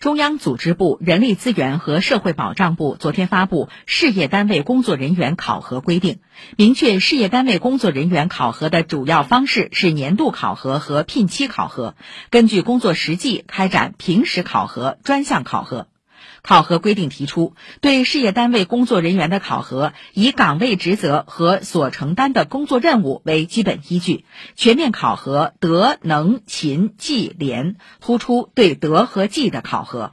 中央组织部人力资源和社会保障部昨天发布《事业单位工作人员考核规定》，明确事业单位工作人员考核的主要方式是年度考核和聘期考核，根据工作实际开展平时考核、专项考核。考核规定提出，对事业单位工作人员的考核，以岗位职责和所承担的工作任务为基本依据，全面考核德、能、勤、绩、廉，突出对德和绩的考核。